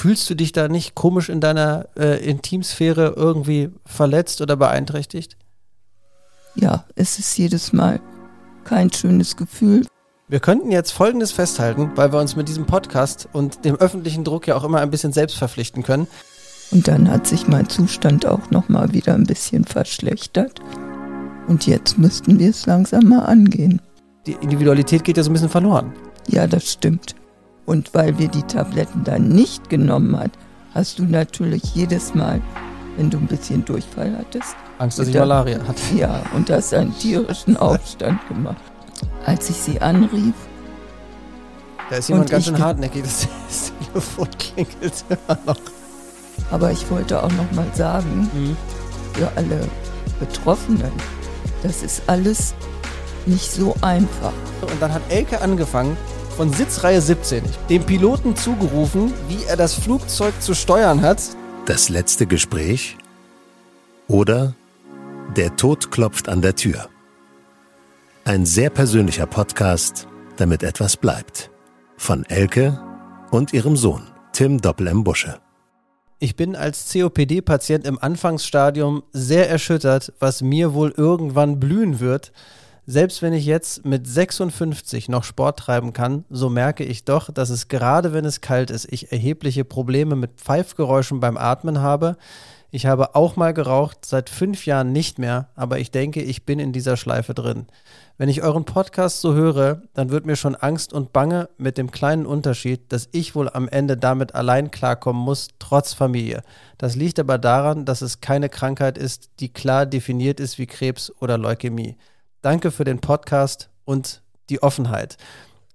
Fühlst du dich da nicht komisch in deiner äh, Intimsphäre irgendwie verletzt oder beeinträchtigt? Ja, es ist jedes Mal kein schönes Gefühl. Wir könnten jetzt Folgendes festhalten, weil wir uns mit diesem Podcast und dem öffentlichen Druck ja auch immer ein bisschen selbst verpflichten können. Und dann hat sich mein Zustand auch nochmal wieder ein bisschen verschlechtert. Und jetzt müssten wir es langsam mal angehen. Die Individualität geht ja so ein bisschen verloren. Ja, das stimmt. Und weil wir die Tabletten dann nicht genommen hat, hast du natürlich jedes Mal, wenn du ein bisschen Durchfall hattest, Angst, dass ich Malaria hatte. Ja, und hast einen tierischen Aufstand gemacht. Als ich sie anrief. Da ist jemand ganz schön hartnäckig, das Telefon klingelt immer noch. Aber ich wollte auch noch mal sagen, mhm. für alle Betroffenen, das ist alles nicht so einfach. Und dann hat Elke angefangen, von Sitzreihe 17 dem Piloten zugerufen, wie er das Flugzeug zu steuern hat. Das letzte Gespräch oder der Tod klopft an der Tür. Ein sehr persönlicher Podcast, damit etwas bleibt. Von Elke und ihrem Sohn, Tim Doppel-M. Busche. Ich bin als COPD-Patient im Anfangsstadium sehr erschüttert, was mir wohl irgendwann blühen wird. Selbst wenn ich jetzt mit 56 noch Sport treiben kann, so merke ich doch, dass es gerade wenn es kalt ist, ich erhebliche Probleme mit Pfeifgeräuschen beim Atmen habe. Ich habe auch mal geraucht, seit fünf Jahren nicht mehr, aber ich denke, ich bin in dieser Schleife drin. Wenn ich euren Podcast so höre, dann wird mir schon Angst und Bange mit dem kleinen Unterschied, dass ich wohl am Ende damit allein klarkommen muss, trotz Familie. Das liegt aber daran, dass es keine Krankheit ist, die klar definiert ist wie Krebs oder Leukämie. Danke für den Podcast und die Offenheit.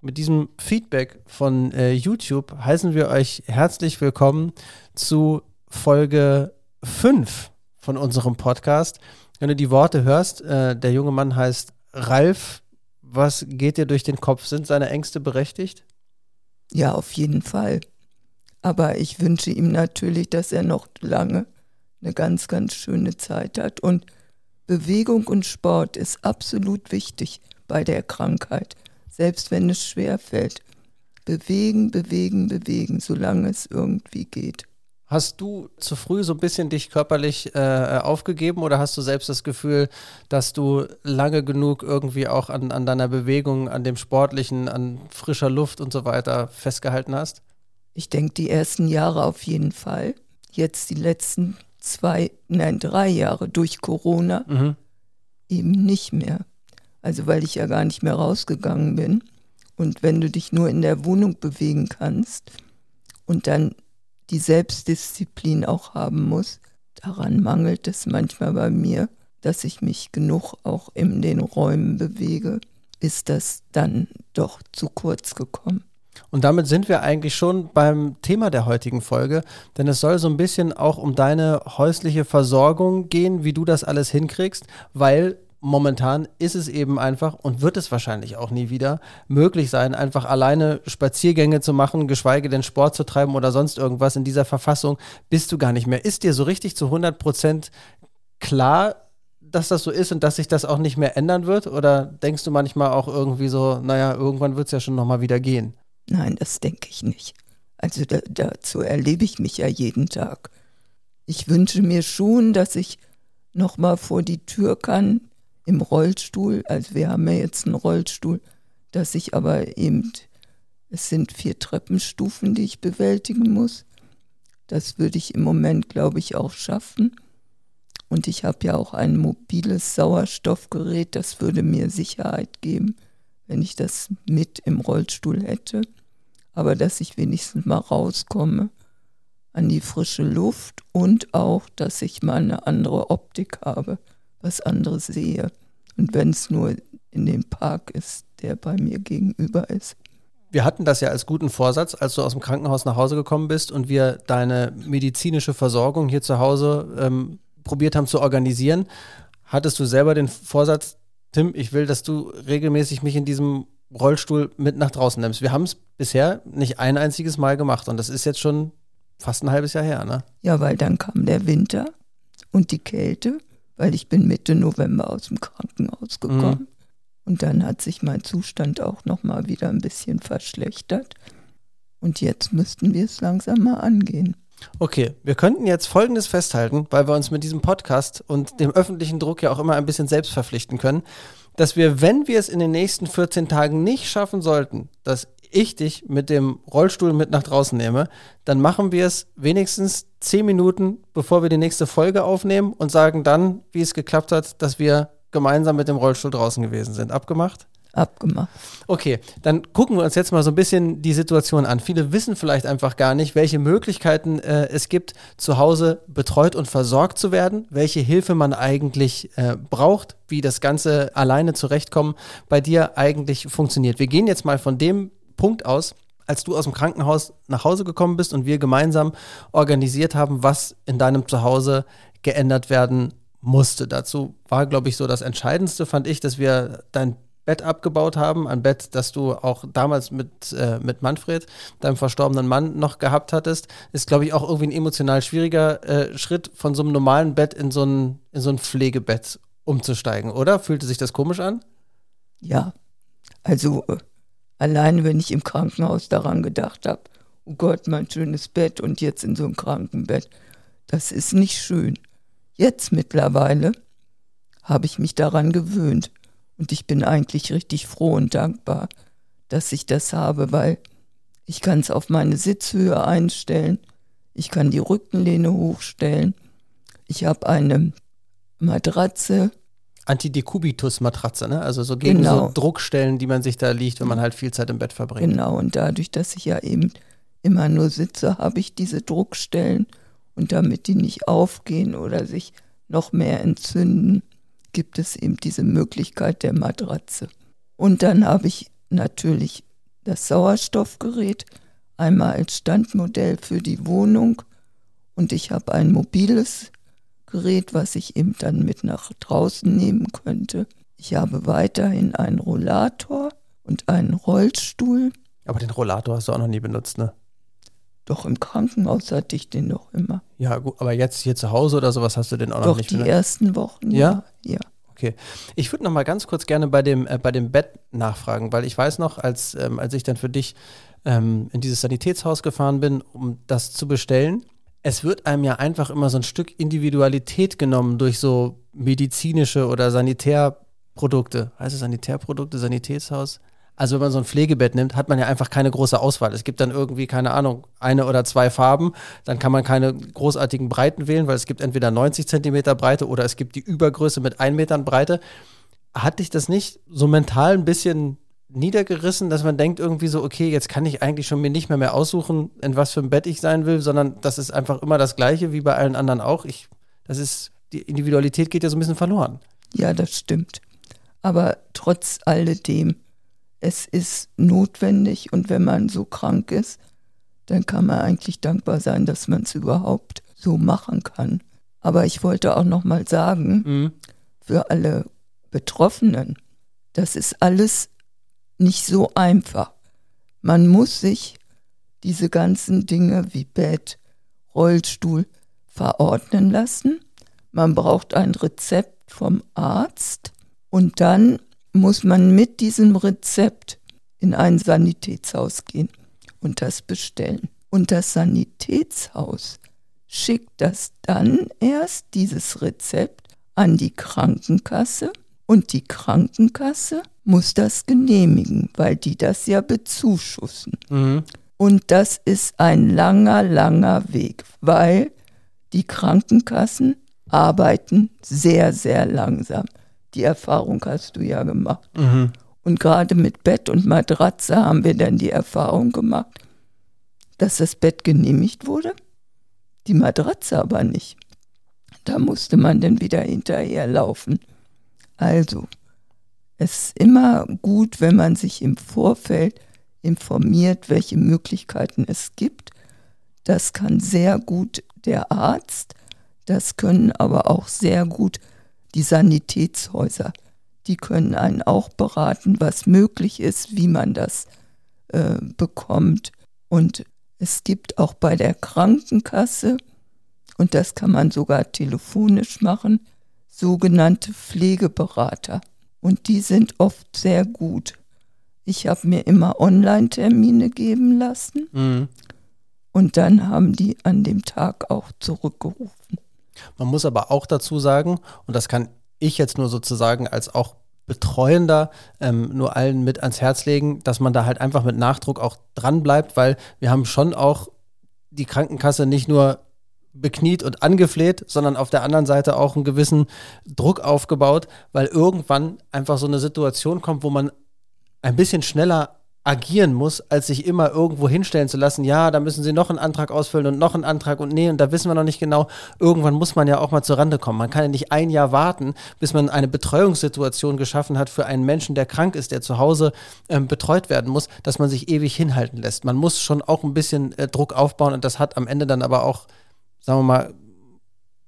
Mit diesem Feedback von äh, YouTube heißen wir euch herzlich willkommen zu Folge 5 von unserem Podcast. Wenn du die Worte hörst, äh, der junge Mann heißt Ralf, was geht dir durch den Kopf? Sind seine Ängste berechtigt? Ja, auf jeden Fall. Aber ich wünsche ihm natürlich, dass er noch lange eine ganz, ganz schöne Zeit hat. Und Bewegung und Sport ist absolut wichtig bei der Krankheit, selbst wenn es schwer fällt. Bewegen, bewegen, bewegen, solange es irgendwie geht. Hast du zu früh so ein bisschen dich körperlich äh, aufgegeben oder hast du selbst das Gefühl, dass du lange genug irgendwie auch an, an deiner Bewegung, an dem Sportlichen, an frischer Luft und so weiter festgehalten hast? Ich denke, die ersten Jahre auf jeden Fall. Jetzt die letzten zwei, nein, drei Jahre durch Corona mhm. eben nicht mehr. Also weil ich ja gar nicht mehr rausgegangen bin. Und wenn du dich nur in der Wohnung bewegen kannst und dann die Selbstdisziplin auch haben muss. Daran mangelt es manchmal bei mir, dass ich mich genug auch in den Räumen bewege, ist das dann doch zu kurz gekommen. Und damit sind wir eigentlich schon beim Thema der heutigen Folge, denn es soll so ein bisschen auch um deine häusliche Versorgung gehen, wie du das alles hinkriegst, weil momentan ist es eben einfach und wird es wahrscheinlich auch nie wieder möglich sein, einfach alleine Spaziergänge zu machen, geschweige denn Sport zu treiben oder sonst irgendwas. In dieser Verfassung bist du gar nicht mehr. Ist dir so richtig zu 100 Prozent klar, dass das so ist und dass sich das auch nicht mehr ändern wird? Oder denkst du manchmal auch irgendwie so, naja, irgendwann wird es ja schon nochmal wieder gehen? Nein, das denke ich nicht. Also da, dazu erlebe ich mich ja jeden Tag. Ich wünsche mir schon, dass ich nochmal vor die Tür kann, im Rollstuhl. Also wir haben ja jetzt einen Rollstuhl, dass ich aber eben, es sind vier Treppenstufen, die ich bewältigen muss. Das würde ich im Moment, glaube ich, auch schaffen. Und ich habe ja auch ein mobiles Sauerstoffgerät, das würde mir Sicherheit geben, wenn ich das mit im Rollstuhl hätte. Aber dass ich wenigstens mal rauskomme an die frische Luft und auch, dass ich mal eine andere Optik habe was anderes sehe. Und wenn es nur in dem Park ist, der bei mir gegenüber ist. Wir hatten das ja als guten Vorsatz, als du aus dem Krankenhaus nach Hause gekommen bist und wir deine medizinische Versorgung hier zu Hause ähm, probiert haben zu organisieren. Hattest du selber den Vorsatz, Tim, ich will, dass du regelmäßig mich in diesem Rollstuhl mit nach draußen nimmst. Wir haben es bisher nicht ein einziges Mal gemacht und das ist jetzt schon fast ein halbes Jahr her, ne? Ja, weil dann kam der Winter und die Kälte weil ich bin Mitte November aus dem Krankenhaus gekommen. Mhm. Und dann hat sich mein Zustand auch noch mal wieder ein bisschen verschlechtert. Und jetzt müssten wir es langsam mal angehen. Okay, wir könnten jetzt Folgendes festhalten, weil wir uns mit diesem Podcast und dem öffentlichen Druck ja auch immer ein bisschen selbst verpflichten können, dass wir, wenn wir es in den nächsten 14 Tagen nicht schaffen sollten, dass ich dich mit dem Rollstuhl mit nach draußen nehme, dann machen wir es wenigstens 10 Minuten, bevor wir die nächste Folge aufnehmen und sagen dann, wie es geklappt hat, dass wir gemeinsam mit dem Rollstuhl draußen gewesen sind. Abgemacht? Abgemacht. Okay, dann gucken wir uns jetzt mal so ein bisschen die Situation an. Viele wissen vielleicht einfach gar nicht, welche Möglichkeiten äh, es gibt, zu Hause betreut und versorgt zu werden, welche Hilfe man eigentlich äh, braucht, wie das Ganze alleine zurechtkommen bei dir eigentlich funktioniert. Wir gehen jetzt mal von dem Punkt aus, als du aus dem Krankenhaus nach Hause gekommen bist und wir gemeinsam organisiert haben, was in deinem Zuhause geändert werden musste. Dazu war, glaube ich, so das Entscheidendste, fand ich, dass wir dein Bett abgebaut haben, ein Bett, das du auch damals mit, äh, mit Manfred, deinem verstorbenen Mann, noch gehabt hattest, ist, glaube ich, auch irgendwie ein emotional schwieriger äh, Schritt, von so einem normalen Bett in so ein, in so ein Pflegebett umzusteigen, oder? Fühlte sich das komisch an? Ja, also äh, allein wenn ich im Krankenhaus daran gedacht habe, oh Gott, mein schönes Bett und jetzt in so ein Krankenbett, das ist nicht schön. Jetzt mittlerweile habe ich mich daran gewöhnt. Und ich bin eigentlich richtig froh und dankbar, dass ich das habe, weil ich kann es auf meine Sitzhöhe einstellen, ich kann die Rückenlehne hochstellen, ich habe eine Matratze. Antidekubitus-Matratze, ne? Also so gegen genau. so Druckstellen, die man sich da liegt, wenn man halt viel Zeit im Bett verbringt. Genau, und dadurch, dass ich ja eben immer nur sitze, habe ich diese Druckstellen und damit die nicht aufgehen oder sich noch mehr entzünden, gibt es eben diese Möglichkeit der Matratze. Und dann habe ich natürlich das Sauerstoffgerät, einmal als Standmodell für die Wohnung und ich habe ein mobiles Gerät, was ich eben dann mit nach draußen nehmen könnte. Ich habe weiterhin einen Rollator und einen Rollstuhl. Aber den Rollator hast du auch noch nie benutzt, ne? Doch im Krankenhaus hatte ich den noch immer. Ja, gut, aber jetzt hier zu Hause oder sowas hast du den auch Doch, noch nicht die benutzt? ersten Wochen, ja. ja. Okay. Ich würde noch mal ganz kurz gerne bei dem, äh, bei dem Bett nachfragen, weil ich weiß noch, als, ähm, als ich dann für dich ähm, in dieses Sanitätshaus gefahren bin, um das zu bestellen, es wird einem ja einfach immer so ein Stück Individualität genommen durch so medizinische oder Sanitärprodukte. Heißt es Sanitärprodukte, Sanitätshaus? Also wenn man so ein Pflegebett nimmt, hat man ja einfach keine große Auswahl. Es gibt dann irgendwie, keine Ahnung, eine oder zwei Farben. Dann kann man keine großartigen Breiten wählen, weil es gibt entweder 90 Zentimeter Breite oder es gibt die Übergröße mit 1 Metern Breite. Hat dich das nicht so mental ein bisschen niedergerissen, dass man denkt irgendwie so, okay, jetzt kann ich eigentlich schon mir nicht mehr mehr aussuchen, in was für ein Bett ich sein will, sondern das ist einfach immer das Gleiche wie bei allen anderen auch. Ich, das ist, die Individualität geht ja so ein bisschen verloren. Ja, das stimmt. Aber trotz alledem es ist notwendig und wenn man so krank ist, dann kann man eigentlich dankbar sein, dass man es überhaupt so machen kann. Aber ich wollte auch noch mal sagen, mhm. für alle Betroffenen, das ist alles nicht so einfach. Man muss sich diese ganzen Dinge wie Bett, Rollstuhl verordnen lassen. Man braucht ein Rezept vom Arzt und dann muss man mit diesem Rezept in ein Sanitätshaus gehen und das bestellen. Und das Sanitätshaus schickt das dann erst, dieses Rezept, an die Krankenkasse und die Krankenkasse muss das genehmigen, weil die das ja bezuschussen. Mhm. Und das ist ein langer, langer Weg, weil die Krankenkassen arbeiten sehr, sehr langsam. Die Erfahrung hast du ja gemacht. Mhm. Und gerade mit Bett und Matratze haben wir dann die Erfahrung gemacht, dass das Bett genehmigt wurde, die Matratze aber nicht. Da musste man dann wieder hinterherlaufen. Also, es ist immer gut, wenn man sich im Vorfeld informiert, welche Möglichkeiten es gibt. Das kann sehr gut der Arzt, das können aber auch sehr gut die Sanitätshäuser, die können einen auch beraten, was möglich ist, wie man das äh, bekommt. Und es gibt auch bei der Krankenkasse, und das kann man sogar telefonisch machen, sogenannte Pflegeberater. Und die sind oft sehr gut. Ich habe mir immer Online-Termine geben lassen Mhm. und dann haben die an dem Tag auch zurückgerufen. Man muss aber auch dazu sagen, und das kann ich jetzt nur sozusagen als auch Betreuender ähm, nur allen mit ans Herz legen, dass man da halt einfach mit Nachdruck auch dran bleibt, weil wir haben schon auch die Krankenkasse nicht nur bekniet und angefleht, sondern auf der anderen Seite auch einen gewissen Druck aufgebaut, weil irgendwann einfach so eine Situation kommt, wo man ein bisschen schneller agieren muss, als sich immer irgendwo hinstellen zu lassen, ja, da müssen sie noch einen Antrag ausfüllen und noch einen Antrag und nee, und da wissen wir noch nicht genau. Irgendwann muss man ja auch mal zur Rande kommen. Man kann ja nicht ein Jahr warten, bis man eine Betreuungssituation geschaffen hat für einen Menschen, der krank ist, der zu Hause ähm, betreut werden muss, dass man sich ewig hinhalten lässt. Man muss schon auch ein bisschen äh, Druck aufbauen und das hat am Ende dann aber auch, sagen wir mal,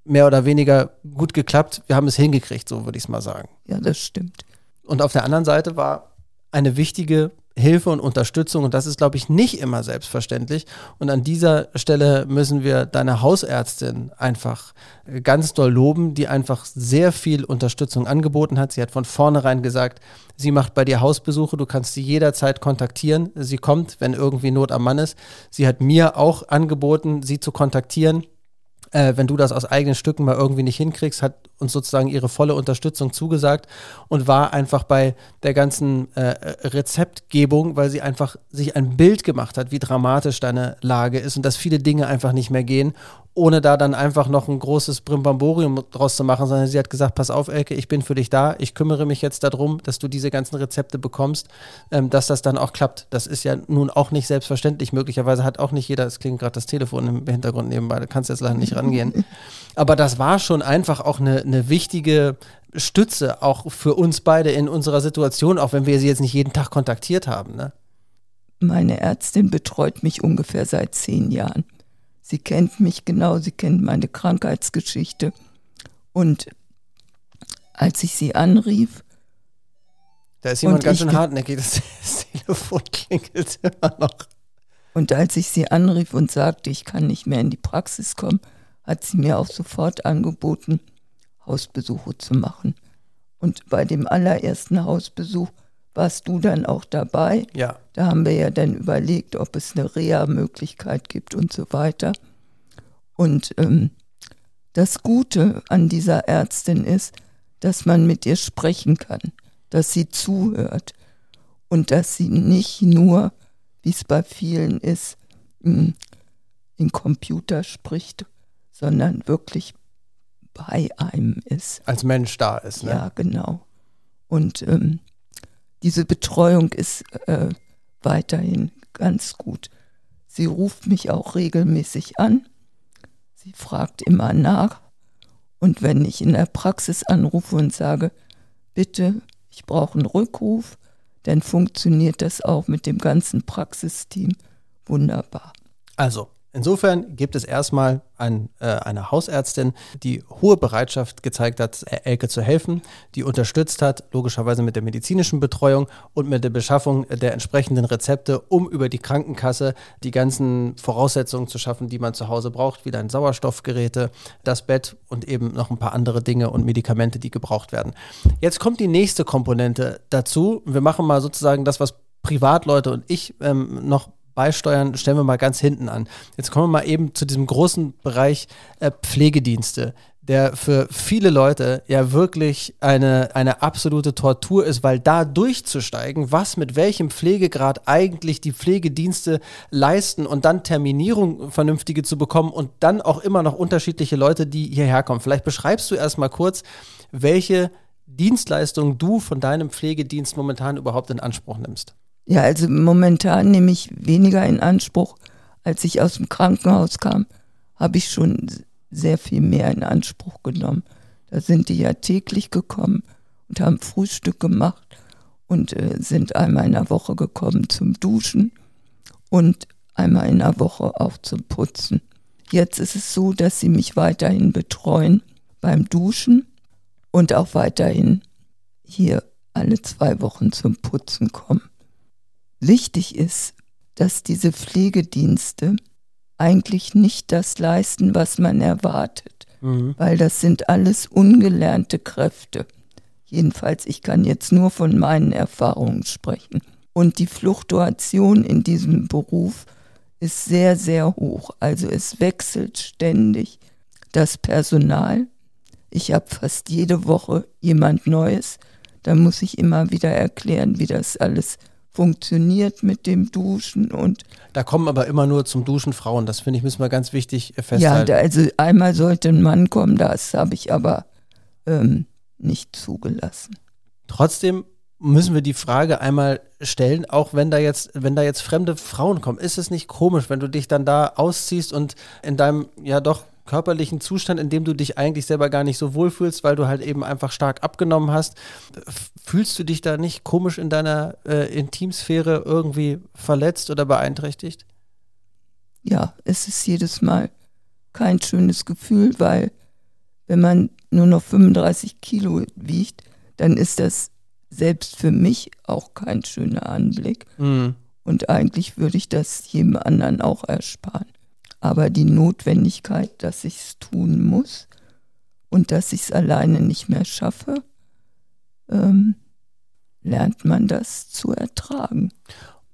mehr oder weniger gut geklappt. Wir haben es hingekriegt, so würde ich es mal sagen. Ja, das stimmt. Und auf der anderen Seite war eine wichtige Hilfe und Unterstützung und das ist, glaube ich, nicht immer selbstverständlich. Und an dieser Stelle müssen wir deine Hausärztin einfach ganz doll loben, die einfach sehr viel Unterstützung angeboten hat. Sie hat von vornherein gesagt, sie macht bei dir Hausbesuche, du kannst sie jederzeit kontaktieren. Sie kommt, wenn irgendwie Not am Mann ist. Sie hat mir auch angeboten, sie zu kontaktieren äh, wenn du das aus eigenen Stücken mal irgendwie nicht hinkriegst, hat uns sozusagen ihre volle Unterstützung zugesagt und war einfach bei der ganzen äh, Rezeptgebung, weil sie einfach sich ein Bild gemacht hat, wie dramatisch deine Lage ist und dass viele Dinge einfach nicht mehr gehen, ohne da dann einfach noch ein großes Brimbamborium draus zu machen, sondern sie hat gesagt, pass auf, Elke, ich bin für dich da, ich kümmere mich jetzt darum, dass du diese ganzen Rezepte bekommst, ähm, dass das dann auch klappt. Das ist ja nun auch nicht selbstverständlich. Möglicherweise hat auch nicht jeder, es klingt gerade das Telefon im Hintergrund nebenbei, da kannst du jetzt leider nicht rangehen. Aber das war schon einfach auch eine, eine wichtige Stütze, auch für uns beide in unserer Situation, auch wenn wir sie jetzt nicht jeden Tag kontaktiert haben. Ne? Meine Ärztin betreut mich ungefähr seit zehn Jahren. Sie kennt mich genau, sie kennt meine Krankheitsgeschichte. Und als ich sie anrief, Da ist jemand ganz schön hartnäckig, das, das Telefon klingelt immer noch. und als ich sie anrief und sagte, ich kann nicht mehr in die Praxis kommen, hat sie mir auch sofort angeboten, Hausbesuche zu machen. Und bei dem allerersten Hausbesuch warst du dann auch dabei. Ja, Da haben wir ja dann überlegt, ob es eine Reha-Möglichkeit gibt und so weiter. Und ähm, das Gute an dieser Ärztin ist, dass man mit ihr sprechen kann, dass sie zuhört und dass sie nicht nur, wie es bei vielen ist, in Computer spricht, sondern wirklich bei einem ist. als Mensch da ist. Ne? Ja, genau. Und ähm, diese Betreuung ist äh, weiterhin ganz gut. Sie ruft mich auch regelmäßig an. Sie fragt immer nach. Und wenn ich in der Praxis anrufe und sage, bitte, ich brauche einen Rückruf, dann funktioniert das auch mit dem ganzen Praxisteam wunderbar. Also, insofern gibt es erstmal ein, äh, eine Hausärztin, die hohe Bereitschaft gezeigt hat, Elke zu helfen, die unterstützt hat, logischerweise mit der medizinischen Betreuung und mit der Beschaffung der entsprechenden Rezepte, um über die Krankenkasse die ganzen Voraussetzungen zu schaffen, die man zu Hause braucht, wie dein Sauerstoffgeräte, das Bett und eben noch ein paar andere Dinge und Medikamente, die gebraucht werden. Jetzt kommt die nächste Komponente dazu. Wir machen mal sozusagen das, was Privatleute und ich ähm, noch beisteuern, stellen wir mal ganz hinten an. Jetzt kommen wir mal eben zu diesem großen Bereich äh, Pflegedienste, der für viele Leute ja wirklich eine, eine absolute Tortur ist, weil da durchzusteigen, was mit welchem Pflegegrad eigentlich die Pflegedienste leisten und dann Terminierung vernünftige zu bekommen und dann auch immer noch unterschiedliche Leute, die hierher kommen. Vielleicht beschreibst du erstmal kurz, welche Dienstleistung du von deinem Pflegedienst momentan überhaupt in Anspruch nimmst. Ja, also momentan nehme ich weniger in Anspruch. Als ich aus dem Krankenhaus kam, habe ich schon sehr viel mehr in Anspruch genommen. Da sind die ja täglich gekommen und haben Frühstück gemacht und äh, sind einmal in der Woche gekommen zum Duschen und einmal in der Woche auch zum Putzen. Jetzt ist es so, dass sie mich weiterhin betreuen beim Duschen und auch weiterhin hier alle zwei Wochen zum Putzen kommen. Wichtig ist, dass diese Pflegedienste eigentlich nicht das leisten, was man erwartet, weil das sind alles ungelernte Kräfte. Jedenfalls, ich kann jetzt nur von meinen Erfahrungen sprechen. Und die Fluktuation in diesem Beruf ist sehr, sehr hoch. Also es wechselt ständig das Personal. Ich habe fast jede Woche jemand Neues. Da muss ich immer wieder erklären, wie das alles funktioniert mit dem Duschen und da kommen aber immer nur zum Duschen Frauen. Das finde ich müssen wir ganz wichtig festhalten. Ja, also einmal sollte ein Mann kommen, das habe ich aber ähm, nicht zugelassen. Trotzdem müssen wir die Frage einmal stellen, auch wenn da jetzt, wenn da jetzt fremde Frauen kommen, ist es nicht komisch, wenn du dich dann da ausziehst und in deinem ja doch körperlichen Zustand, in dem du dich eigentlich selber gar nicht so wohlfühlst, weil du halt eben einfach stark abgenommen hast. Fühlst du dich da nicht komisch in deiner äh, Intimsphäre irgendwie verletzt oder beeinträchtigt? Ja, es ist jedes Mal kein schönes Gefühl, weil wenn man nur noch 35 Kilo wiegt, dann ist das selbst für mich auch kein schöner Anblick. Mhm. Und eigentlich würde ich das jedem anderen auch ersparen. Aber die Notwendigkeit, dass ich es tun muss und dass ich es alleine nicht mehr schaffe, ähm, lernt man das zu ertragen.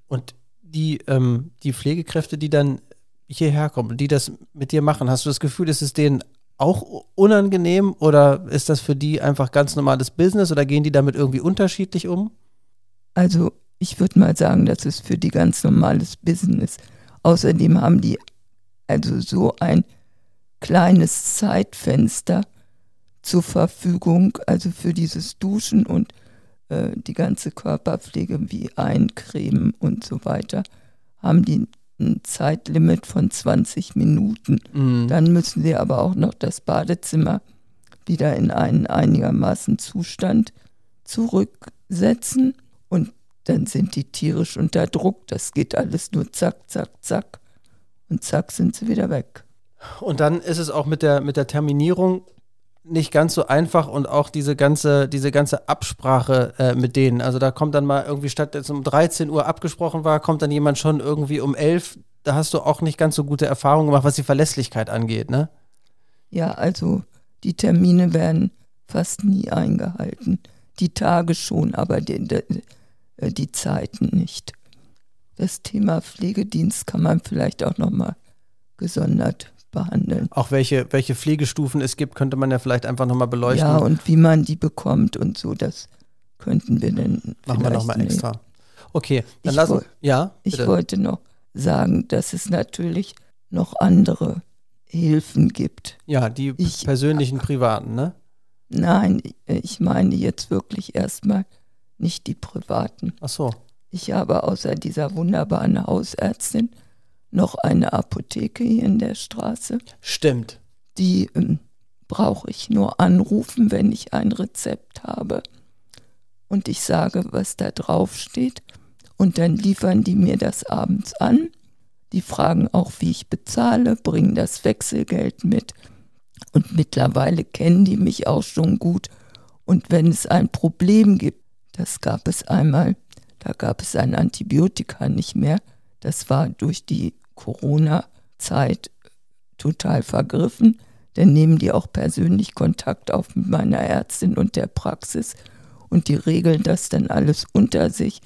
Und die, ähm, die Pflegekräfte, die dann hierher kommen, die das mit dir machen, hast du das Gefühl, ist es denen auch unangenehm oder ist das für die einfach ganz normales Business oder gehen die damit irgendwie unterschiedlich um? Also ich würde mal sagen, das ist für die ganz normales Business. Außerdem haben die also so ein kleines Zeitfenster zur Verfügung, also für dieses Duschen und äh, die ganze Körperpflege wie Eincremen und so weiter, haben die ein Zeitlimit von 20 Minuten. Mhm. Dann müssen sie aber auch noch das Badezimmer wieder in einen einigermaßen Zustand zurücksetzen und dann sind die tierisch unter Druck. Das geht alles nur zack, zack, zack und zack sind sie wieder weg. Und dann ist es auch mit der, mit der Terminierung nicht ganz so einfach und auch diese ganze, diese ganze Absprache äh, mit denen. Also da kommt dann mal irgendwie statt jetzt um 13 Uhr abgesprochen war, kommt dann jemand schon irgendwie um 11. Da hast du auch nicht ganz so gute Erfahrungen gemacht, was die Verlässlichkeit angeht, ne? Ja, also die Termine werden fast nie eingehalten. Die Tage schon, aber die, die, äh, die Zeiten nicht. Das Thema Pflegedienst kann man vielleicht auch nochmal gesondert behandeln. Auch welche, welche Pflegestufen es gibt, könnte man ja vielleicht einfach nochmal beleuchten. Ja, und wie man die bekommt und so, das könnten wir dann Machen wir nochmal extra. Okay, dann lassen wir. Ja, bitte. Ich wollte noch sagen, dass es natürlich noch andere Hilfen gibt. Ja, die ich, persönlichen, privaten, ne? Nein, ich meine jetzt wirklich erstmal nicht die privaten. Ach so. Ich habe außer dieser wunderbaren Hausärztin noch eine Apotheke hier in der Straße. Stimmt. Die ähm, brauche ich nur anrufen, wenn ich ein Rezept habe. Und ich sage, was da drauf steht. Und dann liefern die mir das abends an. Die fragen auch, wie ich bezahle, bringen das Wechselgeld mit. Und mittlerweile kennen die mich auch schon gut. Und wenn es ein Problem gibt, das gab es einmal, da gab es ein Antibiotika nicht mehr. Das war durch die Corona-Zeit total vergriffen. Dann nehmen die auch persönlich Kontakt auf mit meiner Ärztin und der Praxis und die regeln das dann alles unter sich.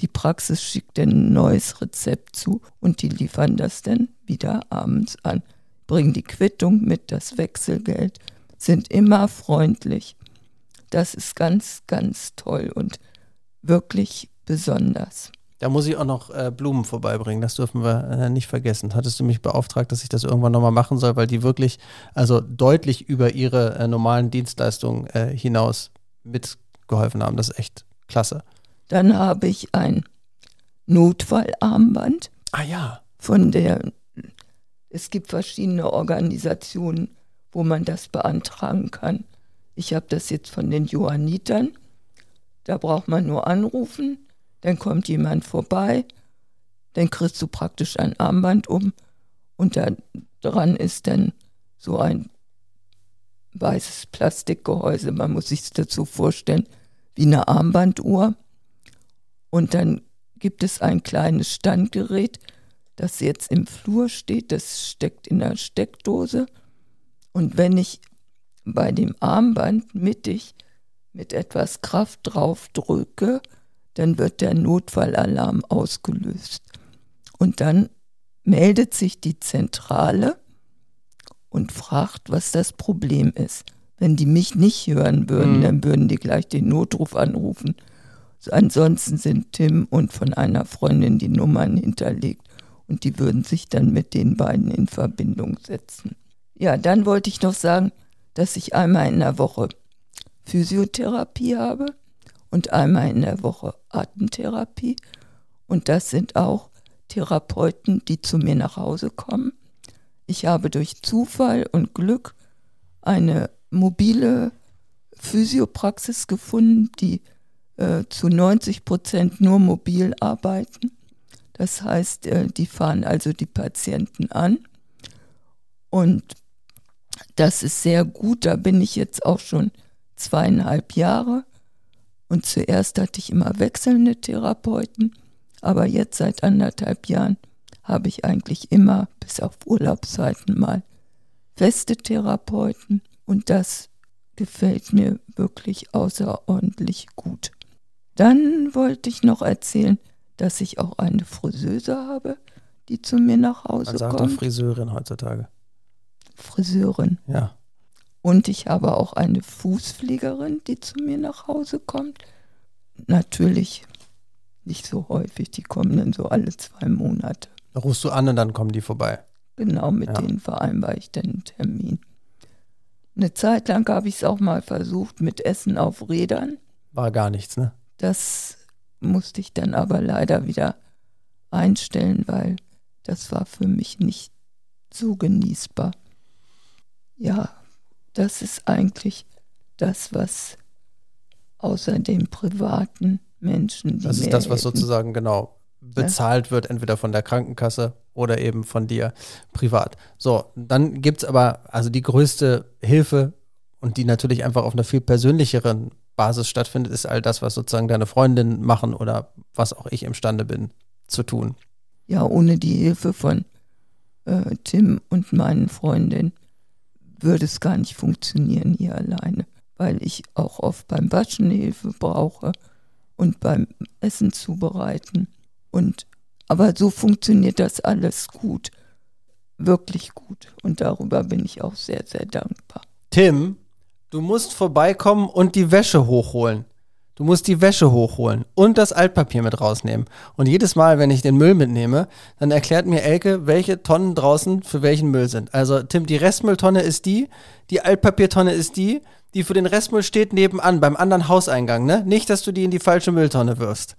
Die Praxis schickt dann ein neues Rezept zu und die liefern das dann wieder abends an. Bringen die Quittung mit, das Wechselgeld, sind immer freundlich. Das ist ganz, ganz toll und wirklich besonders. Da muss ich auch noch äh, Blumen vorbeibringen, das dürfen wir äh, nicht vergessen. Hattest du mich beauftragt, dass ich das irgendwann nochmal machen soll, weil die wirklich also deutlich über ihre äh, normalen Dienstleistungen äh, hinaus mitgeholfen haben. Das ist echt klasse. Dann habe ich ein Notfallarmband. Ah ja. Von der, es gibt verschiedene Organisationen, wo man das beantragen kann. Ich habe das jetzt von den Johannitern. Da braucht man nur anrufen dann kommt jemand vorbei, dann kriegst du praktisch ein Armband um und da dran ist dann so ein weißes Plastikgehäuse. Man muss sich dazu vorstellen, wie eine Armbanduhr. Und dann gibt es ein kleines Standgerät, das jetzt im Flur steht. Das steckt in der Steckdose. Und wenn ich bei dem Armband mittig mit etwas Kraft drauf drücke, dann wird der Notfallalarm ausgelöst. Und dann meldet sich die Zentrale und fragt, was das Problem ist. Wenn die mich nicht hören würden, mhm. dann würden die gleich den Notruf anrufen. Ansonsten sind Tim und von einer Freundin die Nummern hinterlegt und die würden sich dann mit den beiden in Verbindung setzen. Ja, dann wollte ich noch sagen, dass ich einmal in der Woche Physiotherapie habe und einmal in der Woche Atemtherapie. Und das sind auch Therapeuten, die zu mir nach Hause kommen. Ich habe durch Zufall und Glück eine mobile Physiopraxis gefunden, die äh, zu 90 Prozent nur mobil arbeiten. Das heißt, äh, die fahren also die Patienten an. Und das ist sehr gut. Da bin ich jetzt auch schon zweieinhalb Jahre. Und zuerst hatte ich immer wechselnde Therapeuten, aber jetzt seit anderthalb Jahren habe ich eigentlich immer, bis auf Urlaubszeiten mal, feste Therapeuten. Und das gefällt mir wirklich außerordentlich gut. Dann wollte ich noch erzählen, dass ich auch eine Friseuse habe, die zu mir nach Hause Man sagt kommt. Friseurin heutzutage. Friseurin. Ja. Und ich habe auch eine Fußpflegerin, die zu mir nach Hause kommt. Natürlich nicht so häufig, die kommen dann so alle zwei Monate. Da rufst du an und dann kommen die vorbei. Genau, mit ja. denen vereinbare ich dann einen Termin. Eine Zeit lang habe ich es auch mal versucht mit Essen auf Rädern. War gar nichts, ne? Das musste ich dann aber leider wieder einstellen, weil das war für mich nicht so genießbar. Ja, das ist eigentlich das, was außer den privaten Menschen. Das ist das, was sozusagen genau bezahlt ja. wird, entweder von der Krankenkasse oder eben von dir privat. So, dann gibt es aber, also die größte Hilfe und die natürlich einfach auf einer viel persönlicheren Basis stattfindet, ist all das, was sozusagen deine Freundinnen machen oder was auch ich imstande bin zu tun. Ja, ohne die Hilfe von äh, Tim und meinen Freundinnen würde es gar nicht funktionieren hier alleine, weil ich auch oft beim Waschen Hilfe brauche und beim Essen zubereiten. Und aber so funktioniert das alles gut, wirklich gut. Und darüber bin ich auch sehr, sehr dankbar. Tim, du musst vorbeikommen und die Wäsche hochholen. Du musst die Wäsche hochholen und das Altpapier mit rausnehmen. Und jedes Mal, wenn ich den Müll mitnehme, dann erklärt mir Elke, welche Tonnen draußen für welchen Müll sind. Also Tim, die Restmülltonne ist die, die Altpapiertonne ist die, die für den Restmüll steht nebenan beim anderen Hauseingang, ne? Nicht, dass du die in die falsche Mülltonne wirfst.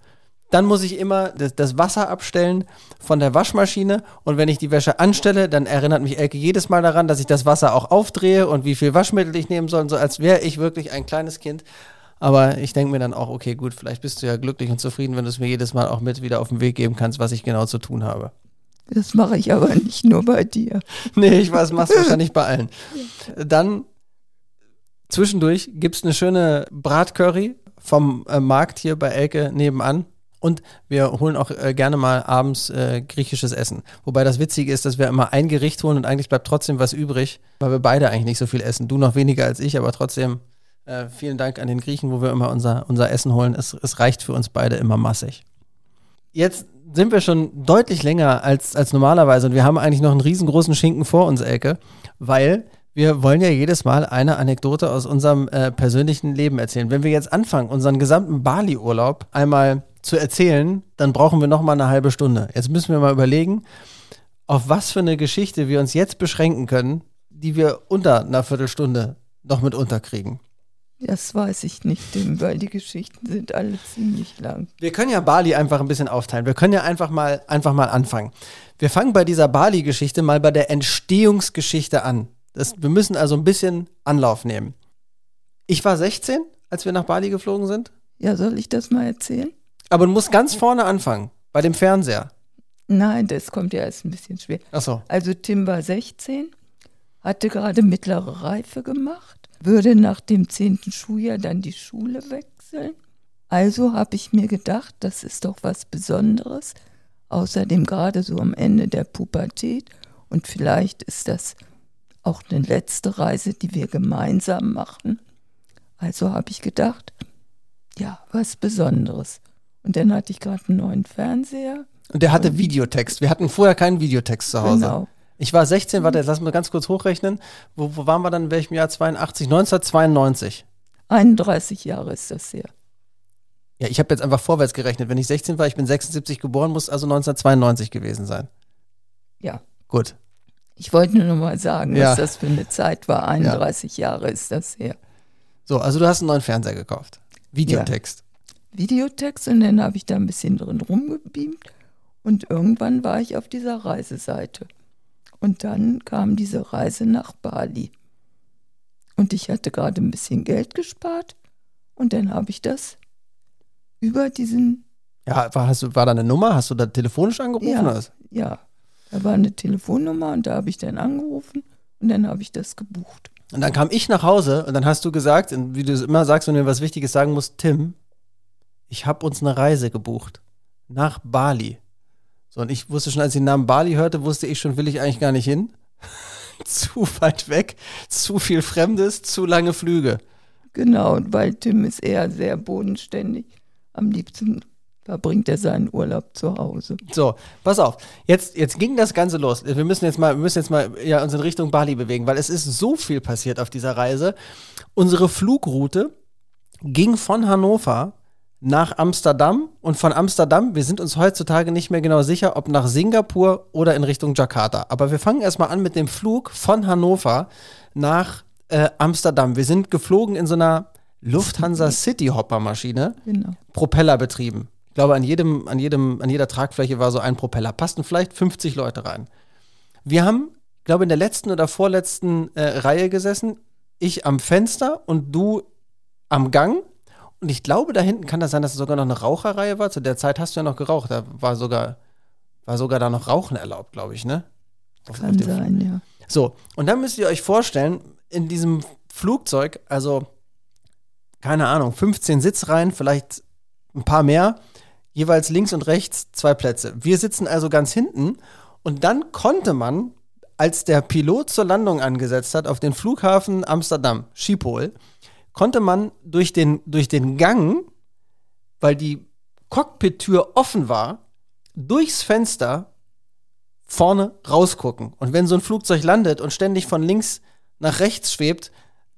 Dann muss ich immer das, das, Wasser abstellen von der Waschmaschine und wenn ich die Wäsche anstelle, dann erinnert mich Elke jedes Mal daran, dass ich das Wasser auch aufdrehe und wie viel Waschmittel ich nehmen soll, so als wäre ich wirklich ein kleines Kind. Aber ich denke mir dann auch, okay, gut, vielleicht bist du ja glücklich und zufrieden, wenn du es mir jedes Mal auch mit wieder auf den Weg geben kannst, was ich genau zu tun habe. Das mache ich aber nicht nur bei dir. nee, ich weiß, machst du wahrscheinlich bei allen. Dann zwischendurch gibt es eine schöne Bratcurry vom äh, Markt hier bei Elke nebenan. Und wir holen auch äh, gerne mal abends äh, griechisches Essen. Wobei das Witzige ist, dass wir immer ein Gericht holen und eigentlich bleibt trotzdem was übrig, weil wir beide eigentlich nicht so viel essen. Du noch weniger als ich, aber trotzdem äh, vielen Dank an den Griechen, wo wir immer unser, unser Essen holen. Es, es reicht für uns beide immer massig. Jetzt sind wir schon deutlich länger als, als normalerweise und wir haben eigentlich noch einen riesengroßen Schinken vor uns, Elke, weil wir wollen ja jedes Mal eine Anekdote aus unserem äh, persönlichen Leben erzählen. Wenn wir jetzt anfangen, unseren gesamten Bali-Urlaub einmal zu erzählen, dann brauchen wir noch mal eine halbe Stunde. Jetzt müssen wir mal überlegen, auf was für eine Geschichte wir uns jetzt beschränken können, die wir unter einer Viertelstunde noch mit unterkriegen. Das weiß ich nicht, weil die Geschichten sind alle ziemlich lang. Wir können ja Bali einfach ein bisschen aufteilen. Wir können ja einfach mal, einfach mal anfangen. Wir fangen bei dieser Bali-Geschichte mal bei der Entstehungsgeschichte an. Das, wir müssen also ein bisschen Anlauf nehmen. Ich war 16, als wir nach Bali geflogen sind. Ja, soll ich das mal erzählen? Aber du musst ganz vorne anfangen, bei dem Fernseher. Nein, das kommt ja erst ein bisschen schwer. Ach so. Also Tim war 16, hatte gerade mittlere Reife gemacht würde nach dem zehnten Schuljahr dann die Schule wechseln. Also habe ich mir gedacht, das ist doch was Besonderes. Außerdem gerade so am Ende der Pubertät und vielleicht ist das auch eine letzte Reise, die wir gemeinsam machen. Also habe ich gedacht, ja, was Besonderes. Und dann hatte ich gerade einen neuen Fernseher. Und der hatte Videotext. Wir hatten vorher keinen Videotext zu Hause. Genau. Ich war 16, warte, jetzt lass mal ganz kurz hochrechnen. Wo, wo waren wir dann in welchem Jahr? 82? 1992. 31 Jahre ist das her. Ja, ich habe jetzt einfach vorwärts gerechnet. Wenn ich 16 war, ich bin 76 geboren, muss also 1992 gewesen sein. Ja. Gut. Ich wollte nur noch mal sagen, Ja. was das für eine Zeit war. 31 Jahre ist das her. So, also du hast einen neuen Fernseher gekauft. Videotext. Videotext und dann habe ich da ein bisschen drin rumgebeamt und irgendwann war ich auf dieser Reiseseite. Und dann kam diese Reise nach Bali. Und ich hatte gerade ein bisschen Geld gespart und dann habe ich das über diesen, Ja, war, hast du, war da eine Nummer? Hast du da telefonisch angerufen? Ja. Oder? was? ja, da war eine Telefonnummer und da habe ich dann angerufen und dann habe ich das gebucht. Und dann kam ich nach Hause und dann hast du gesagt, wie du es immer sagst, wenn du was Wichtiges sagen musst, Tim, ich habe uns eine Reise gebucht nach Bali. So, und ich wusste schon, als ich den Namen Bali hörte, wusste ich schon, will ich eigentlich gar nicht hin. zu weit weg, zu viel Fremdes, zu lange Flüge. Genau, und weil Tim ist eher sehr bodenständig. Am liebsten verbringt er seinen Urlaub zu Hause. So, pass auf. Jetzt, jetzt ging das Ganze los. Wir müssen jetzt mal, wir müssen jetzt mal ja, uns in Richtung Bali bewegen, weil es ist so viel passiert auf dieser Reise. Unsere Flugroute ging von Hannover nach Amsterdam und von Amsterdam, wir sind uns heutzutage nicht mehr genau sicher, ob nach Singapur oder in Richtung Jakarta. Aber wir fangen erstmal an mit dem Flug von Hannover nach äh, Amsterdam. Wir sind geflogen in so einer Lufthansa City Hopper Maschine. Genau. Propeller betrieben. Ich glaube, an jedem, an jedem, an jeder Tragfläche war so ein Propeller. Passten vielleicht 50 Leute rein. Wir haben, glaube in der letzten oder vorletzten äh, Reihe gesessen. Ich am Fenster und du am Gang. Und ich glaube, da hinten kann das sein, dass es sogar noch eine Raucherreihe war. Zu der Zeit hast du ja noch geraucht. Da war sogar, war sogar da noch Rauchen erlaubt, glaube ich, ne? Auf- Kann sein, ja. so, und dann müsst ihr euch vorstellen, in diesem Flugzeug, also keine Ahnung, 15 Sitzreihen, vielleicht ein paar mehr, jeweils links und rechts zwei Plätze. Wir sitzen also ganz hinten und dann konnte man, als der Pilot zur Landung angesetzt hat auf den Flughafen Amsterdam, Schiphol, konnte man durch den, durch den Gang, weil die Cockpit-Tür offen war, durchs Fenster vorne rausgucken. Und wenn so ein Flugzeug landet und ständig von links nach rechts schwebt,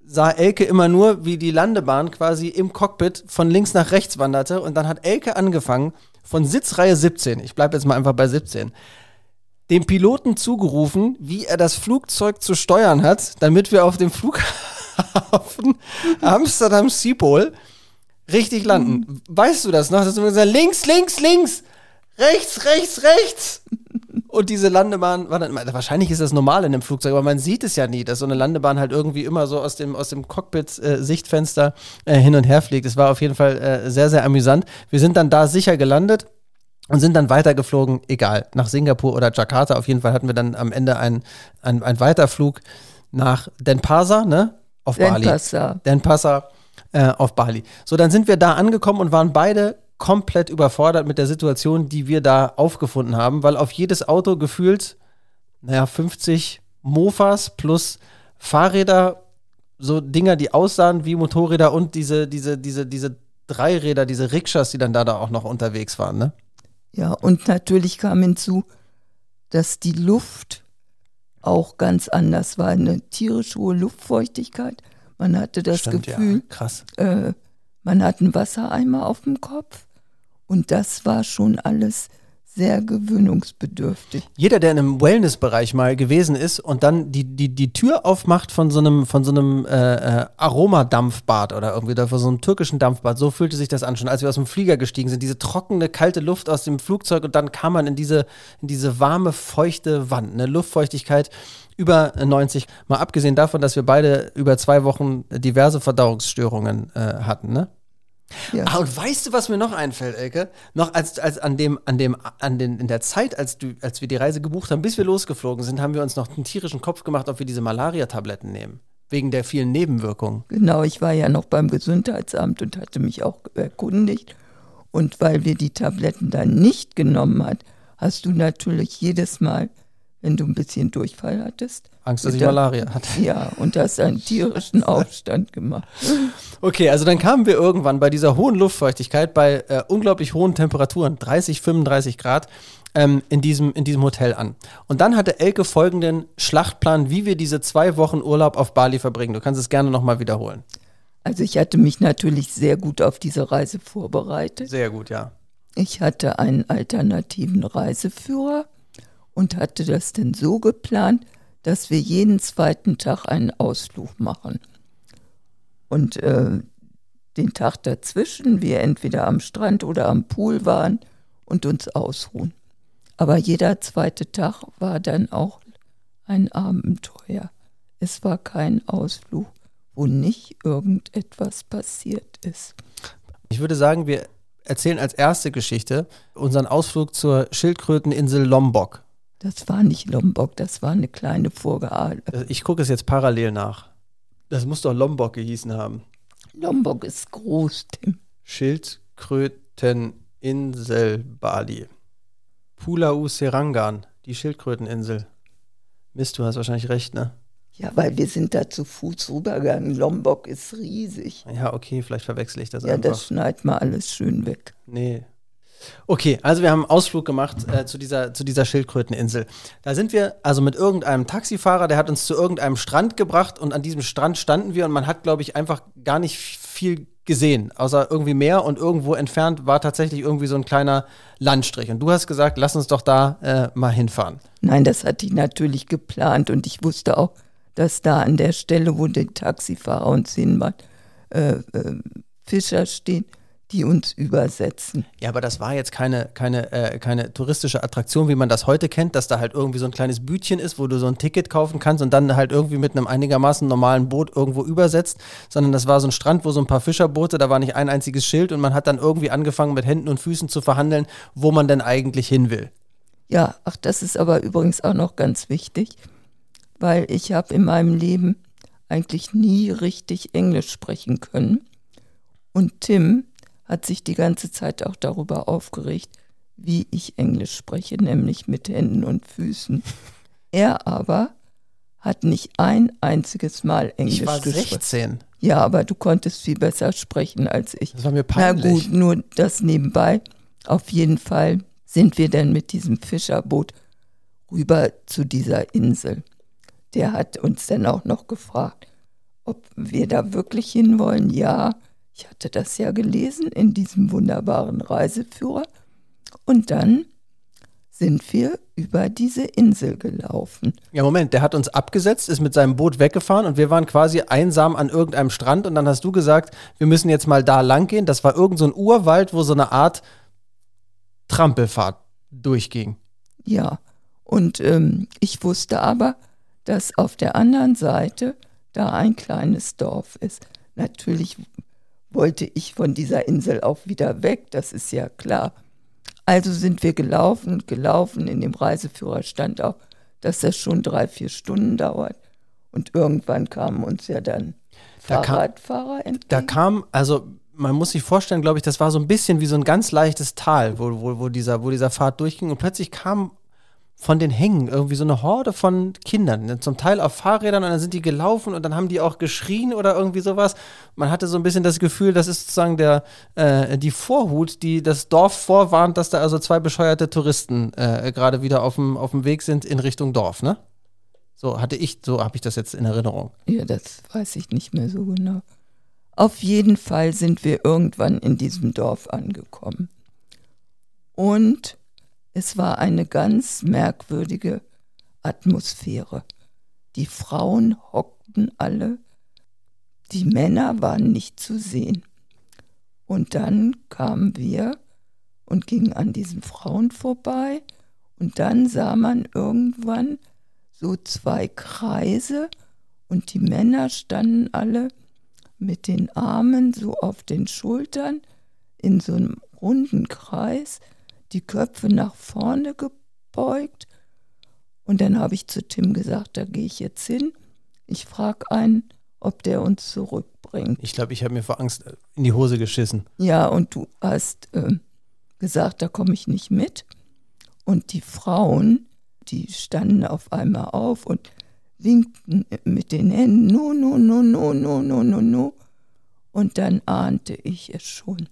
sah Elke immer nur, wie die Landebahn quasi im Cockpit von links nach rechts wanderte. Und dann hat Elke angefangen, von Sitzreihe 17, ich bleibe jetzt mal einfach bei 17, dem Piloten zugerufen, wie er das Flugzeug zu steuern hat, damit wir auf dem Flughafen Amsterdam Schiphol richtig landen. Weißt du das noch? Dass du gesagt links, links, links, rechts, rechts, rechts. Und diese Landebahn war dann wahrscheinlich ist das normal in einem Flugzeug, aber man sieht es ja nie, dass so eine Landebahn halt irgendwie immer so aus dem, aus dem Cockpit-Sichtfenster äh, hin und her fliegt. Es war auf jeden Fall äh, sehr, sehr amüsant. Wir sind dann da sicher gelandet und sind dann weitergeflogen, egal, nach Singapur oder Jakarta. Auf jeden Fall hatten wir dann am Ende einen, einen, einen Weiterflug nach Denpasar, ne? Auf Bali. Denpasar. Denpasar äh, auf Bali. So, dann sind wir da angekommen und waren beide komplett überfordert mit der Situation, die wir da aufgefunden haben, weil auf jedes Auto gefühlt, naja, 50 Mofas plus Fahrräder, so Dinger, die aussahen wie Motorräder und diese, diese, diese, diese Dreiräder, diese Rikschas, die dann da, da auch noch unterwegs waren, ne? Ja, und natürlich kam hinzu, dass die Luft auch ganz anders war. Eine tierisch hohe Luftfeuchtigkeit. Man hatte das Stimmt, Gefühl, ja, äh, man hat einen Wassereimer auf dem Kopf. Und das war schon alles sehr gewöhnungsbedürftig. Jeder, der in einem Wellness-Bereich mal gewesen ist und dann die, die, die Tür aufmacht von so einem, von so einem äh, äh, Aromadampfbad oder irgendwie oder von so einem türkischen Dampfbad, so fühlte sich das an, schon als wir aus dem Flieger gestiegen sind. Diese trockene, kalte Luft aus dem Flugzeug und dann kam man in diese, in diese warme, feuchte Wand, eine Luftfeuchtigkeit über 90. Mal abgesehen davon, dass wir beide über zwei Wochen diverse Verdauungsstörungen äh, hatten, ne? Ja. Ah, und weißt du, was mir noch einfällt, Elke? Noch als, als an dem, an dem, an den, in der Zeit, als du, als wir die Reise gebucht haben, bis wir losgeflogen sind, haben wir uns noch einen tierischen Kopf gemacht, ob wir diese Malaria-Tabletten nehmen. Wegen der vielen Nebenwirkungen. Genau, ich war ja noch beim Gesundheitsamt und hatte mich auch erkundigt. Und weil wir die Tabletten dann nicht genommen hat, hast du natürlich jedes Mal, wenn du ein bisschen Durchfall hattest, Angst, dass ich Malaria hatte. Ja, und hast einen tierischen Aufstand gemacht. Okay, also dann kamen wir irgendwann bei dieser hohen Luftfeuchtigkeit, bei äh, unglaublich hohen Temperaturen, 30, 35 Grad, ähm, in, diesem, in diesem Hotel an. Und dann hatte Elke folgenden Schlachtplan, wie wir diese zwei Wochen Urlaub auf Bali verbringen. Du kannst es gerne nochmal wiederholen. Also ich hatte mich natürlich sehr gut auf diese Reise vorbereitet. Sehr gut, ja. Ich hatte einen alternativen Reiseführer und hatte das denn so geplant, dass wir jeden zweiten Tag einen Ausflug machen. Und äh, den Tag dazwischen wir entweder am Strand oder am Pool waren und uns ausruhen. Aber jeder zweite Tag war dann auch ein Abenteuer. Es war kein Ausflug, wo nicht irgendetwas passiert ist. Ich würde sagen, wir erzählen als erste Geschichte unseren Ausflug zur Schildkröteninsel Lombok. Das war nicht Lombok, das war eine kleine Vorgeale. Also Ich gucke es jetzt parallel nach. Das muss doch Lombok gehießen haben. Lombok ist groß, Tim. Schildkröteninsel Bali. Pulau Serangan, die Schildkröteninsel. Mist, du hast wahrscheinlich recht, ne? Ja, weil wir sind da zu Fuß rübergegangen. Lombok ist riesig. Ja, okay, vielleicht verwechsel ich das Ja, einfach. das schneidet mal alles schön weg. Nee. Okay, also wir haben einen Ausflug gemacht äh, zu, dieser, zu dieser Schildkröteninsel. Da sind wir also mit irgendeinem Taxifahrer, der hat uns zu irgendeinem Strand gebracht und an diesem Strand standen wir und man hat, glaube ich, einfach gar nicht viel gesehen, außer irgendwie Meer und irgendwo entfernt war tatsächlich irgendwie so ein kleiner Landstrich. Und du hast gesagt, lass uns doch da äh, mal hinfahren. Nein, das hatte ich natürlich geplant und ich wusste auch, dass da an der Stelle, wo der Taxifahrer uns hinmacht, äh, äh, Fischer stehen, die uns übersetzen. Ja, aber das war jetzt keine, keine, äh, keine touristische Attraktion, wie man das heute kennt, dass da halt irgendwie so ein kleines Bütchen ist, wo du so ein Ticket kaufen kannst und dann halt irgendwie mit einem einigermaßen normalen Boot irgendwo übersetzt, sondern das war so ein Strand, wo so ein paar Fischerboote, da war nicht ein einziges Schild und man hat dann irgendwie angefangen mit Händen und Füßen zu verhandeln, wo man denn eigentlich hin will. Ja, ach, das ist aber übrigens auch noch ganz wichtig, weil ich habe in meinem Leben eigentlich nie richtig Englisch sprechen können. Und Tim hat sich die ganze Zeit auch darüber aufgeregt, wie ich Englisch spreche, nämlich mit Händen und Füßen. Er aber hat nicht ein einziges Mal Englisch Ich war gesprochen. 16. Ja, aber du konntest viel besser sprechen als ich. Das war mir Na peinlich. gut, nur das nebenbei. Auf jeden Fall sind wir dann mit diesem Fischerboot rüber zu dieser Insel. Der hat uns dann auch noch gefragt, ob wir da wirklich hinwollen. Ja, ich hatte das ja gelesen in diesem wunderbaren Reiseführer. Und dann sind wir über diese Insel gelaufen. Ja, Moment, der hat uns abgesetzt, ist mit seinem Boot weggefahren und wir waren quasi einsam an irgendeinem Strand und dann hast du gesagt, wir müssen jetzt mal da lang gehen. Das war irgend so ein Urwald, wo so eine Art Trampelfahrt durchging. Ja, und ähm, ich wusste aber, dass auf der anderen Seite da ein kleines Dorf ist. Natürlich wollte ich von dieser Insel auch wieder weg, das ist ja klar. Also sind wir gelaufen und gelaufen. In dem Reiseführer stand auch, dass das schon drei, vier Stunden dauert. Und irgendwann kamen uns ja dann Da kam- Fahrradfahrer entgegen. Da kam, also man muss sich vorstellen, glaube ich, das war so ein bisschen wie so ein ganz leichtes Tal, wo, wo, wo, dieser, wo dieser Pfad durchging und plötzlich kam von den Hängen irgendwie so eine Horde von Kindern, ne, zum Teil auf Fahrrädern und dann sind die gelaufen und dann haben die auch geschrien oder irgendwie sowas. Man hatte so ein bisschen das Gefühl, das ist sozusagen der, äh, die Vorhut, die das Dorf vorwarnt, dass da also zwei bescheuerte Touristen äh, gerade wieder auf dem, auf dem Weg sind in Richtung Dorf, ne? So hatte ich, so habe ich das jetzt in Erinnerung. Ja, das weiß ich nicht mehr so genau. Auf jeden Fall sind wir irgendwann in diesem Dorf angekommen. Und es war eine ganz merkwürdige Atmosphäre. Die Frauen hockten alle, die Männer waren nicht zu sehen. Und dann kamen wir und gingen an diesen Frauen vorbei und dann sah man irgendwann so zwei Kreise und die Männer standen alle mit den Armen so auf den Schultern in so einem runden Kreis, die Köpfe nach vorne gebeugt. Und dann habe ich zu Tim gesagt, da gehe ich jetzt hin. Ich frage einen, ob der uns zurückbringt. Ich glaube, ich habe mir vor Angst in die Hose geschissen. Ja, und du hast ähm, gesagt, da komme ich nicht mit. Und die Frauen, die standen auf einmal auf und winkten mit den Händen, no, no, no, no, no, no, no, no. Und dann ahnte ich es schon.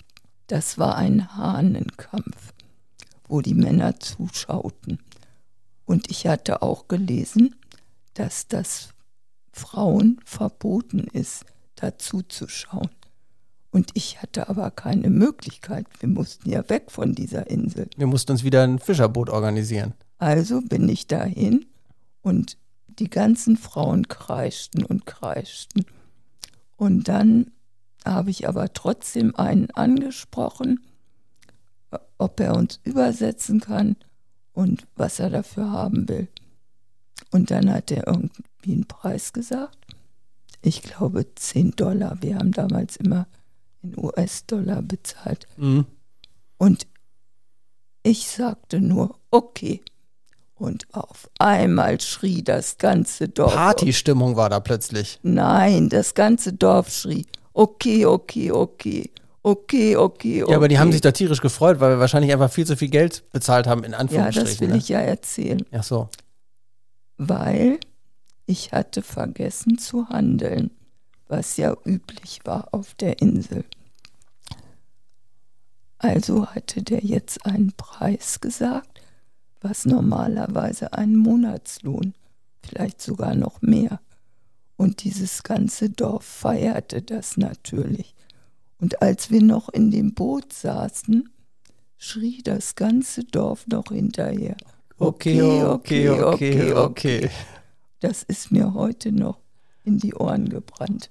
Das war ein Hahnenkampf, wo die Männer zuschauten. Und ich hatte auch gelesen, dass das Frauen verboten ist, dazu zu schauen. Und ich hatte aber keine Möglichkeit. Wir mussten ja weg von dieser Insel. Wir mussten uns wieder ein Fischerboot organisieren. Also bin ich dahin und die ganzen Frauen kreischten und kreischten. Und dann habe ich aber trotzdem einen angesprochen, ob er uns übersetzen kann und was er dafür haben will. Und dann hat er irgendwie einen Preis gesagt. Ich glaube 10 Dollar. Wir haben damals immer in US-Dollar bezahlt. Mhm. Und ich sagte nur, okay. Und auf einmal schrie das ganze Dorf. Partystimmung war da plötzlich. Nein, das ganze Dorf schrie, okay, okay, okay. Okay, okay, okay. Ja, aber die haben sich da tierisch gefreut, weil wir wahrscheinlich einfach viel zu viel Geld bezahlt haben, in Ja, Anführungsstrichen. das will ne? ich ja erzählen. Ach so. Weil ich hatte vergessen zu handeln, was ja üblich war auf der Insel. Also hatte der jetzt einen Preis gesagt, was normalerweise ein Monatslohn, vielleicht sogar noch mehr. Und dieses ganze Dorf feierte das natürlich. Und als wir noch in dem Boot saßen, schrie das ganze Dorf noch hinterher. Okay, okay, okay, okay. Das ist mir heute noch in die Ohren gebrannt.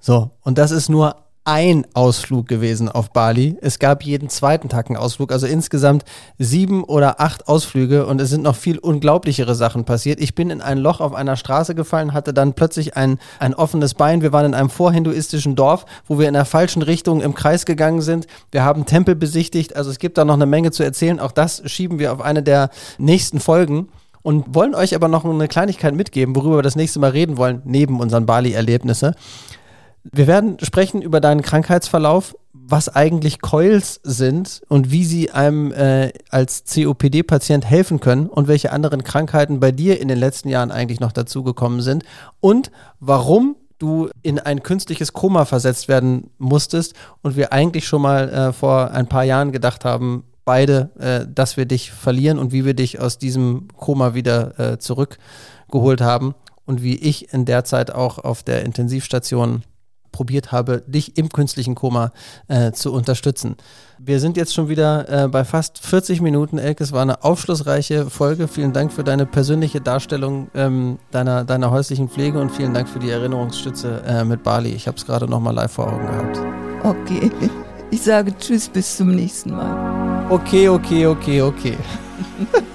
So, und das ist nur ein Ausflug gewesen auf Bali. Es gab jeden zweiten Tag einen Ausflug, also insgesamt sieben oder acht Ausflüge und es sind noch viel unglaublichere Sachen passiert. Ich bin in ein Loch auf einer Straße gefallen, hatte dann plötzlich ein, ein offenes Bein. Wir waren in einem vorhinduistischen Dorf, wo wir in der falschen Richtung im Kreis gegangen sind. Wir haben Tempel besichtigt, also es gibt da noch eine Menge zu erzählen. Auch das schieben wir auf eine der nächsten Folgen und wollen euch aber noch eine Kleinigkeit mitgeben, worüber wir das nächste Mal reden wollen, neben unseren Bali-Erlebnisse. Wir werden sprechen über deinen Krankheitsverlauf, was eigentlich Coils sind und wie sie einem äh, als COPD-Patient helfen können und welche anderen Krankheiten bei dir in den letzten Jahren eigentlich noch dazugekommen sind und warum du in ein künstliches Koma versetzt werden musstest und wir eigentlich schon mal äh, vor ein paar Jahren gedacht haben, beide, äh, dass wir dich verlieren und wie wir dich aus diesem Koma wieder äh, zurückgeholt haben und wie ich in der Zeit auch auf der Intensivstation probiert habe, dich im künstlichen Koma äh, zu unterstützen. Wir sind jetzt schon wieder äh, bei fast 40 Minuten, Elke. Es war eine aufschlussreiche Folge. Vielen Dank für deine persönliche Darstellung ähm, deiner, deiner häuslichen Pflege und vielen Dank für die Erinnerungsstütze äh, mit Bali. Ich habe es gerade nochmal live vor Augen gehabt. Okay, ich sage Tschüss, bis zum nächsten Mal. Okay, okay, okay, okay.